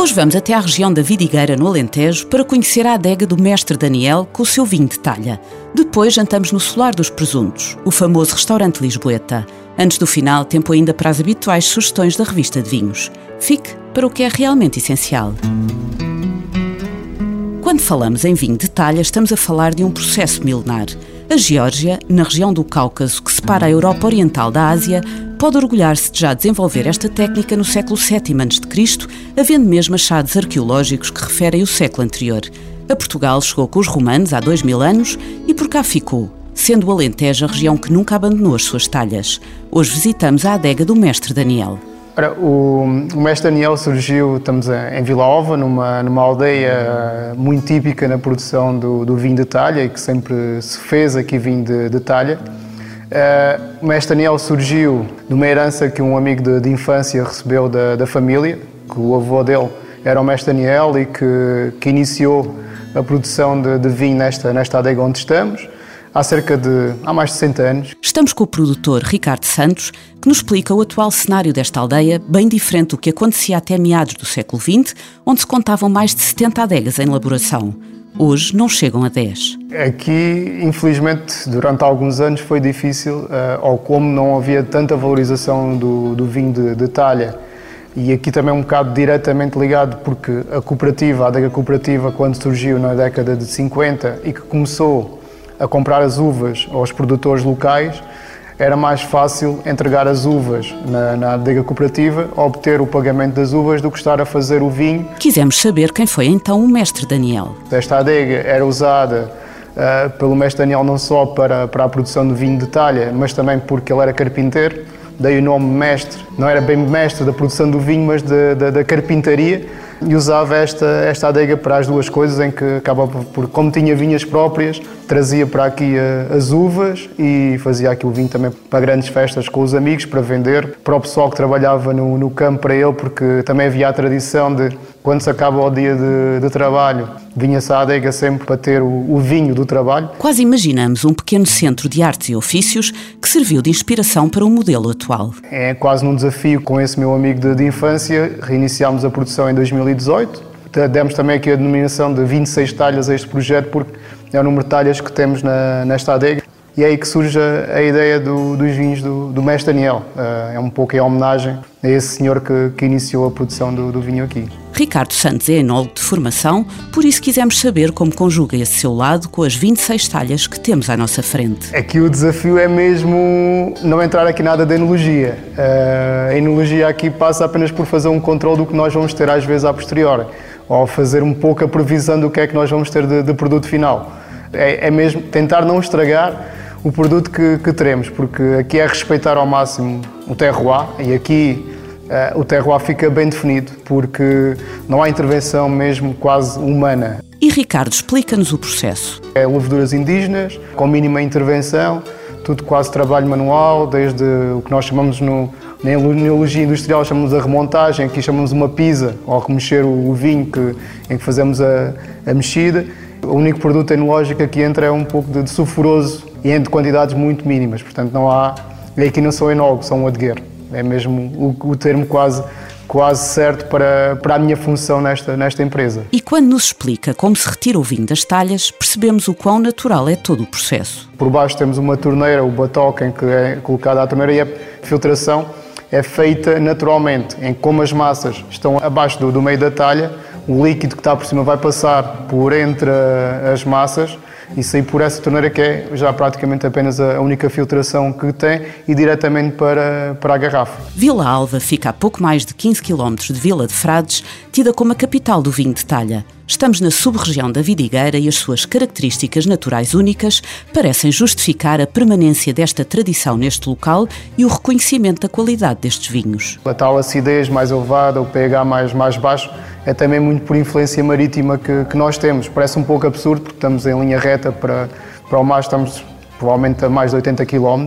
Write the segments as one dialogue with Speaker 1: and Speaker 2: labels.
Speaker 1: Hoje vamos até à região da Vidigueira, no Alentejo, para conhecer a adega do mestre Daniel com o seu vinho de talha. Depois jantamos no Solar dos Presuntos, o famoso restaurante Lisboeta. Antes do final, tempo ainda para as habituais sugestões da revista de vinhos. Fique para o que é realmente essencial. Quando falamos em vinho de talha, estamos a falar de um processo milenar. A Geórgia, na região do Cáucaso que separa a Europa Oriental da Ásia, pode orgulhar-se de já desenvolver esta técnica no século VII a.C., havendo mesmo achados arqueológicos que referem o século anterior. A Portugal chegou com os romanos há dois mil anos e por cá ficou, sendo o Alentejo a região que nunca abandonou as suas talhas. Hoje visitamos a adega do mestre Daniel.
Speaker 2: Ora, o, o, mestre Daniel surgiu, estamos em Vila Ova, numa, numa aldeia muito típica na produção do, do vinho de talha e que sempre se fez aqui vinho de, de talha. Uh, o mestre Daniel surgiu de uma herança que um amigo de, de infância recebeu da, da, família, que o avô dele era o mestre Daniel e que, que iniciou a produção de, de, vinho nesta, nesta adega onde estamos, há cerca de há mais de 60 anos.
Speaker 1: Estamos com o produtor Ricardo Santos, que nos explica o atual cenário desta aldeia, bem diferente do que acontecia até meados do século XX, onde se contavam mais de 70 adegas em elaboração. Hoje não chegam a 10.
Speaker 2: Aqui, infelizmente, durante alguns anos foi difícil, eh, ou como não havia tanta valorização do, do vinho de, de, talha, e aqui também um bocado diretamente ligado, porque a cooperativa, a adega cooperativa, quando surgiu na década de 50 e que começou a comprar as uvas aos produtores locais, era mais fácil entregar as uvas na, na adega cooperativa, obter o pagamento das uvas, do que estar a fazer o vinho.
Speaker 1: Quisemos saber quem foi então o mestre Daniel.
Speaker 2: Esta adega era usada uh, pelo mestre Daniel não só para, para a produção de vinho de talha, mas também porque ele era carpinteiro, daí o nome mestre. Não era bem mestre da produção do vinho, mas da carpintaria e usava esta, esta adega para as duas coisas, em que acaba por, como tinha vinhas próprias, trazia para aqui a, as uvas e fazia aqui o vinho também para grandes festas com os amigos, para vender, para o pessoal que trabalhava no, no campo para ele, porque também havia a tradição de, quando se acaba o dia de, de trabalho, vinha-se à adega sempre para ter o, o, vinho do trabalho.
Speaker 1: Quase imaginamos um pequeno centro de artes e ofícios que serviu de inspiração para o modelo atual.
Speaker 2: É quase num desafio com esse meu amigo de, de infância, reiniciámos a produção em 2018. Demos também aqui a denominação de 26 talhas a este projeto, porque é o número de talhas que temos na, nesta adega. E é aí que surge a, ideia do, dos vinhos do, do Mestre Daniel. Uh, é um pouco em homenagem a esse senhor que, que iniciou a produção do, do vinho aqui.
Speaker 1: Ricardo Santos é enólogo de formação, por isso quisemos saber como conjuga esse seu lado com as 26 talhas que temos à nossa frente.
Speaker 2: Aqui o desafio é mesmo não entrar aqui nada de enologia. Uh, a enologia aqui passa apenas por fazer um controle do que nós vamos ter às vezes a posteriori, ou fazer um pouco a previsão do que é que nós vamos ter de, de produto final. É, é mesmo tentar não estragar o produto que, que, teremos, porque aqui é respeitar ao máximo o terroir e aqui uh, o terroir fica bem definido, porque não há intervenção mesmo quase humana.
Speaker 1: E Ricardo, explica-nos o processo.
Speaker 2: É leveduras indígenas, com mínima intervenção, tudo quase trabalho manual, desde o que nós chamamos no, na enologia industrial chamamos a remontagem, aqui chamamos uma pisa, ou remexer o, vinho que, em que fazemos a, a mexida. O único produto enológico que entra é um pouco de, de sulfuroso e em quantidades muito mínimas, portanto não há. E aqui não sou enólogo, sou um adegueiro. É mesmo o, o termo quase quase certo para, para a minha função nesta, nesta empresa.
Speaker 1: E quando nos explica como se retira o vinho das talhas, percebemos o quão natural é todo o processo.
Speaker 2: Por baixo temos uma torneira, o batoque em que é colocada a torneira e a filtração é feita naturalmente, em como as massas estão abaixo do, do meio da talha, o líquido que está por cima vai passar por entre as massas e sair por essa torneira que é já praticamente apenas a única filtração que tem e diretamente para, para a garrafa.
Speaker 1: Vila Alva fica a pouco mais de 15 km de Vila de Frades, tida como a capital do vinho de talha. Estamos na sub-região da Vidigueira e as suas características naturais únicas parecem justificar a permanência desta tradição neste local e o reconhecimento da qualidade destes vinhos.
Speaker 2: A tal acidez mais elevada, o pH mais, mais baixo, é também muito por influência marítima que, que nós temos. Parece um pouco absurdo porque estamos em linha reta para, para o mar, estamos provavelmente a mais de 80 km,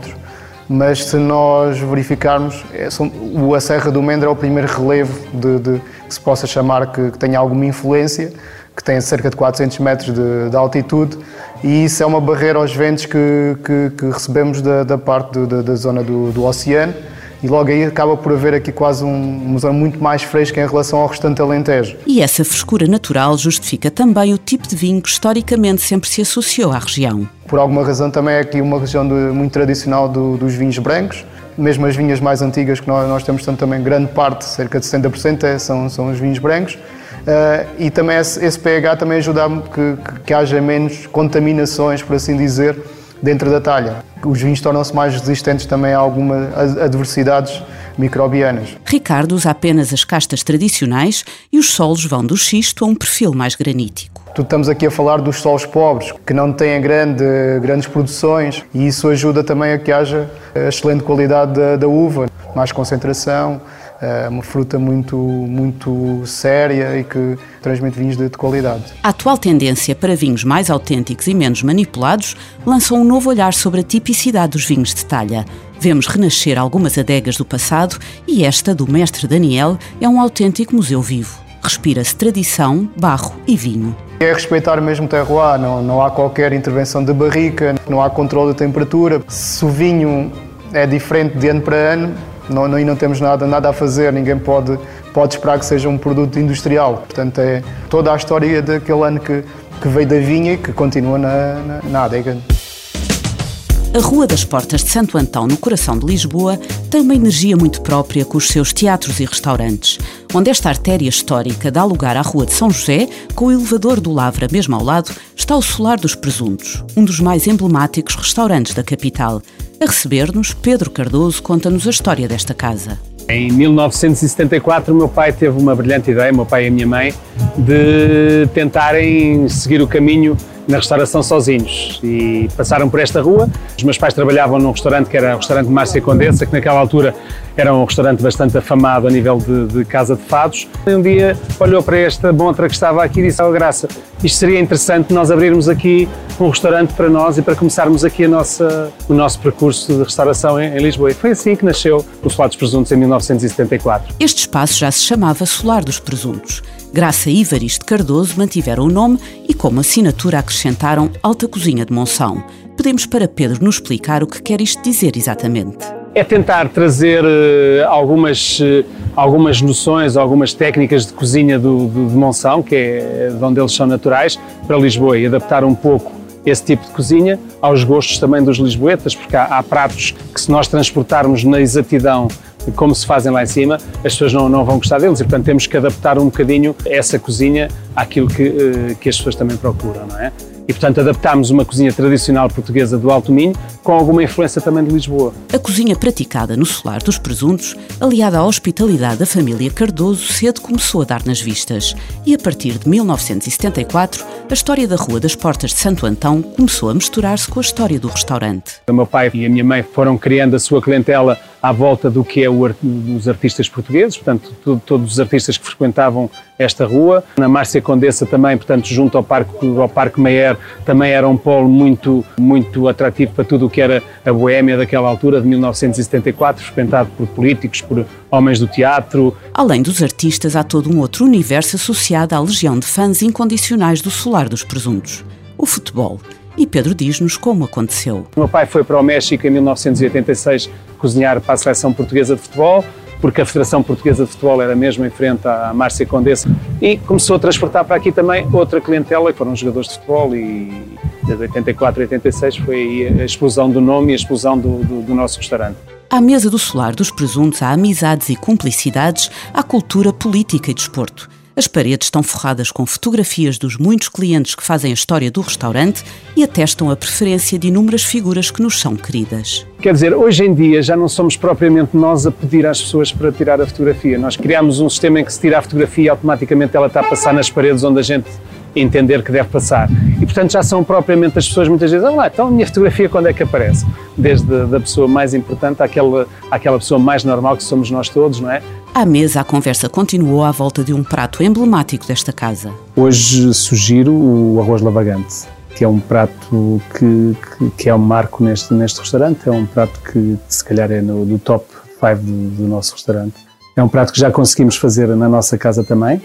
Speaker 2: mas se nós verificarmos, é, a Serra do Mendro é o primeiro relevo de, de que se possa chamar que, que tenha alguma influência, que tem cerca de 400 metros de, de altitude, e isso é uma barreira aos ventos que, que, que recebemos da, da parte do, da, da, zona do, do, oceano, e logo aí acaba por haver aqui quase um, uma zona muito mais fresca em relação ao restante Alentejo.
Speaker 1: E essa frescura natural justifica também o tipo de vinho que historicamente sempre se associou à região.
Speaker 2: Por alguma razão também é aqui uma região de, muito tradicional do, dos vinhos brancos, mesmo as vinhas mais antigas que nós, nós temos também grande parte, cerca de 70% é, são, são os vinhos brancos. Uh, e também esse, esse, pH também ajuda que, que, que haja menos contaminações, por assim dizer, dentro da talha. Os vinhos tornam-se mais resistentes também a algumas adversidades microbianas.
Speaker 1: Ricardo usa apenas as castas tradicionais e os solos vão do xisto a um perfil mais granítico.
Speaker 2: Estamos aqui a falar dos solos pobres, que não têm grande, grandes produções, e isso ajuda também a que haja excelente qualidade da, da uva, mais concentração, uma fruta muito, muito séria e que transmite vinhos de, de, qualidade.
Speaker 1: A atual tendência para vinhos mais autênticos e menos manipulados lança um novo olhar sobre a tipicidade dos vinhos de talha. Vemos renascer algumas adegas do passado e esta, do mestre Daniel, é um autêntico museu vivo. Respira-se tradição, barro e vinho.
Speaker 2: É respeitar mesmo o terroir, não, não há qualquer intervenção de barrica, não há controle da temperatura. Se o vinho é diferente de ano para ano, não, não, e não temos nada, nada a fazer, ninguém pode, pode esperar que seja um produto industrial. Portanto, é toda a história daquele ano que, que veio da vinha e que continua na, na, na adega.
Speaker 1: A Rua das Portas de Santo Antão, no coração de Lisboa, tem uma energia muito própria com os seus teatros e restaurantes, onde esta artéria histórica dá lugar à Rua de São José, com o elevador do Lavra mesmo ao lado, está o Solar dos Presuntos, um dos mais emblemáticos restaurantes da capital. A receber-nos, Pedro Cardoso conta-nos a história desta casa.
Speaker 3: Em 1974, o meu pai teve uma brilhante ideia, meu pai e a minha mãe, de tentarem seguir o caminho na restauração sozinhos e passaram por esta rua. Os meus pais trabalhavam num restaurante que era o restaurante Márcia Condessa, que naquela altura era um restaurante bastante afamado a nível de, de casa de fados. Um dia olhou para esta montra que estava aqui e disse: oh, Graça, isto seria interessante nós abrirmos aqui um restaurante para nós e para começarmos aqui a nossa, o nosso percurso de restauração em, em Lisboa. E foi assim que nasceu o Solar dos Presuntos em 1974.
Speaker 1: Este espaço já se chamava Solar dos Presuntos. Graça e Ivariste Cardoso mantiveram o nome e, como assinatura, acrescentaram Alta Cozinha de Monção. Pedimos para Pedro nos explicar o que quer isto dizer exatamente.
Speaker 3: É tentar trazer uh, algumas, uh, algumas noções, algumas técnicas de cozinha do, do, de Monção, que é de onde eles são naturais, para Lisboa e adaptar um pouco esse tipo de cozinha aos gostos também dos lisboetas, porque há, há pratos que se nós transportarmos na exatidão como se fazem lá em cima, as pessoas não, não vão gostar deles e, portanto, temos que adaptar um bocadinho essa cozinha àquilo que, eh, que as pessoas também procuram, não é? E, portanto, adaptámos uma cozinha tradicional portuguesa do Alto Minho com alguma influência também de Lisboa.
Speaker 1: A cozinha praticada no solar dos presuntos, aliada à hospitalidade da família Cardoso, cedo começou a dar nas vistas. E a partir de 1974, a história da Rua das Portas de Santo Antão começou a misturar-se com a história do restaurante.
Speaker 3: O meu pai e a minha mãe foram criando a sua clientela à volta do que é o, os artistas portugueses, portanto, todos os artistas que frequentavam esta rua. Na Márcia Condessa também, portanto, junto ao Parque, ao Parque Meyer, também era um polo muito, muito atrativo para tudo o que era a boémia daquela altura, de 1974, frequentado por políticos, por homens do teatro.
Speaker 1: Além dos artistas, há todo um outro universo associado à legião de fãs incondicionais do Solar dos Presuntos, o futebol. E Pedro diz-nos como aconteceu.
Speaker 3: O meu pai foi para o México em 1986 cozinhar para a seleção portuguesa de futebol, porque a Federação Portuguesa de Futebol era mesmo em frente à Márcia Condessa, e começou a transportar para aqui também outra clientela, que foram jogadores de futebol, e desde 84 a 86 foi a explosão do nome e a explosão do, do, do nosso restaurante.
Speaker 1: À mesa do solar dos presuntos há amizades e cumplicidades, há cultura política e desporto. As paredes estão forradas com fotografias dos muitos clientes que fazem a história do restaurante e atestam a preferência de inúmeras figuras que nos são queridas.
Speaker 3: Quer dizer, hoje em dia já não somos propriamente nós a pedir às pessoas para tirar a fotografia. Nós criamos um sistema em que se tira a fotografia e automaticamente ela está a passar nas paredes onde a gente entender que deve passar. E, portanto, já são propriamente as pessoas muitas vezes, ah lá, então a minha fotografia quando é que aparece? Desde da pessoa mais importante àquela, àquela pessoa mais normal que somos nós todos, não é?
Speaker 1: À mesa, a conversa continuou à volta de um prato emblemático desta casa.
Speaker 3: Hoje sugiro o arroz lavagante, que é um prato que, que, que é um marco neste, neste restaurante. É um prato que, se calhar, é no, do top 5 do, do nosso restaurante. É um prato que já conseguimos fazer na nossa casa também.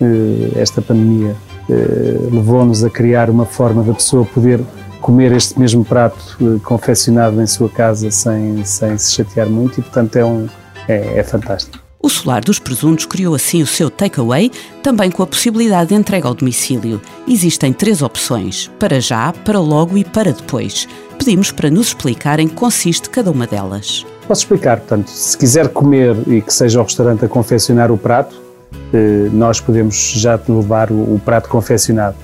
Speaker 3: Eh, esta pandemia levou-nos a criar uma forma da pessoa poder comer este mesmo prato eh, confeccionado em sua casa sem, sem se chatear muito e, portanto, é, um, é, é fantástico.
Speaker 1: O Solar dos Presuntos criou assim o seu takeaway, também com a possibilidade de entrega ao domicílio. Existem três opções: para já, para logo e para depois. Pedimos para nos explicar em que consiste cada uma delas.
Speaker 3: Posso explicar, portanto, se quiser comer e que seja o restaurante a confeccionar o prato, eh, nós podemos já levar o prato confeccionado.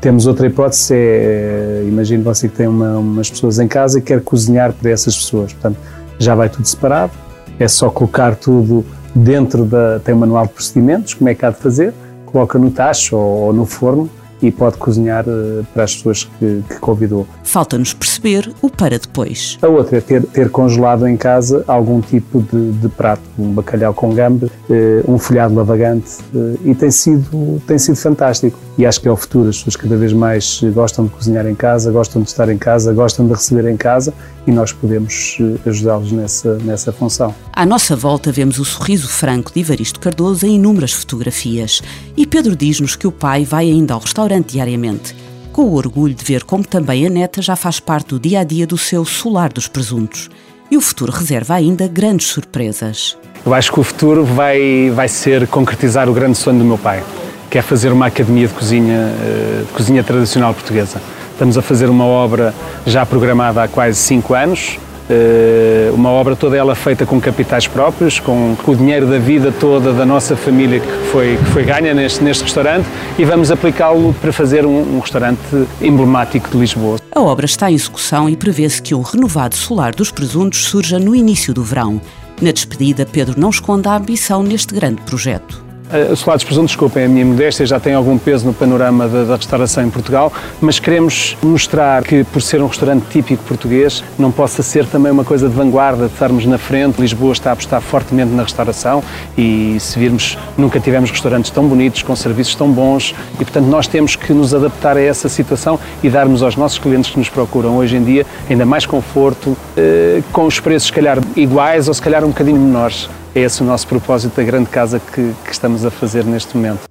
Speaker 3: Temos outra hipótese, é, eh, imagine você que tem uma, umas pessoas em casa e quer cozinhar para essas pessoas. Portanto, já vai tudo separado, é só colocar tudo dentro da. tem um manual de procedimentos, como é que há de fazer, coloca no tacho ou, ou no forno e pode cozinhar uh, para as pessoas que, que convidou.
Speaker 1: Falta-nos perceber o para depois.
Speaker 3: A outra é ter, ter congelado em casa algum tipo de, de prato, um bacalhau com gambas, uh, um folhado lavagante uh, e tem sido, tem sido fantástico. E acho que é o futuro, as pessoas cada vez mais gostam de cozinhar em casa, gostam de estar em casa, gostam de receber em casa e nós podemos ajudá-los nessa, nessa função.
Speaker 1: À nossa volta vemos o sorriso franco de Ivaristo Cardoso em inúmeras fotografias e Pedro diz-nos que o pai vai ainda ao restaurante restaurante diariamente, com o orgulho de ver como também a neta já faz parte do dia a dia do seu solar dos presuntos. E o futuro reserva ainda grandes surpresas.
Speaker 3: Eu acho que o futuro vai, vai ser concretizar o grande sonho do meu pai, que é fazer uma academia de cozinha, eh, de cozinha tradicional portuguesa. Estamos a fazer uma obra já programada há quase cinco anos, eh, uma obra toda ela feita com capitais próprios, com, o dinheiro da vida toda da nossa família que foi, que foi ganha neste, neste restaurante e vamos aplicá-lo para fazer um, um, restaurante emblemático de Lisboa.
Speaker 1: A obra está em execução e prevê-se que um renovado solar dos presuntos surja no início do verão. Na despedida, Pedro não esconde a ambição neste grande projeto.
Speaker 3: Uh, os salados presunto, desculpem a minha modéstia, já tem algum peso no panorama da, da, restauração em Portugal, mas queremos mostrar que, por ser um restaurante típico português, não possa ser também uma coisa de vanguarda, de estarmos na frente. Lisboa está a apostar fortemente na restauração e, se virmos, nunca tivemos restaurantes tão bonitos, com serviços tão bons e, portanto, nós temos que nos adaptar a essa situação e darmos aos nossos clientes que nos procuram hoje em dia ainda mais conforto, uh, com os preços, se calhar, iguais ou, se calhar, um bocadinho menores. É esse o nosso propósito da grande casa que, que estamos a fazer neste momento.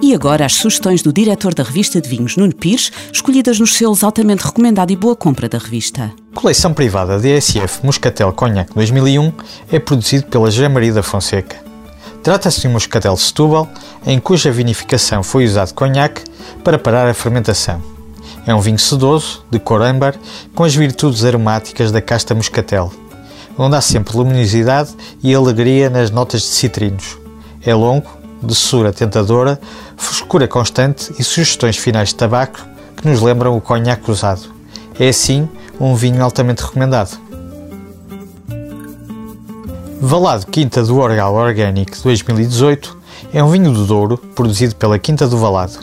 Speaker 1: E agora as sugestões do diretor da revista de vinhos, Nuno Pires, escolhidas nos selos altamente recomendado e boa compra da revista.
Speaker 4: Coleção privada DSF Moscatel Cognac 2001 é produzido pela José Maria da Fonseca. Trata-se de um moscatel Setúbal, em cuja vinificação foi usado conhaque para parar a fermentação. É um vinho sedoso, de cor âmbar, com as virtudes aromáticas da casta moscatel onde há sempre luminosidade e alegria nas notas de citrinos. É longo, de doçura tentadora, frescura constante e sugestões finais de tabaco que nos lembram o conhaque usado. É assim um vinho altamente recomendado. Valado Quinta do Orgal Organic 2018 é um vinho do Douro produzido pela Quinta do Valado.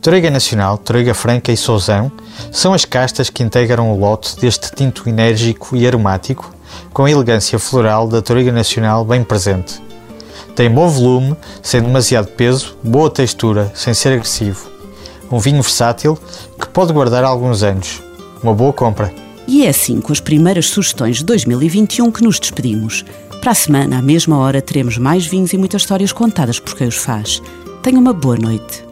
Speaker 4: Torrega Nacional, Torrega Franca e Souzão são as castas que integram o lote deste tinto enérgico e aromático com a elegância floral da Toriga Nacional bem presente. Tem bom volume, sem demasiado peso, boa textura, sem ser agressivo. Um vinho versátil que pode guardar alguns anos. Uma boa compra.
Speaker 1: E é assim, com as primeiras sugestões de 2021, que nos despedimos. Para a semana, à mesma hora, teremos mais vinhos e muitas histórias contadas por quem os faz. Tenha uma boa noite.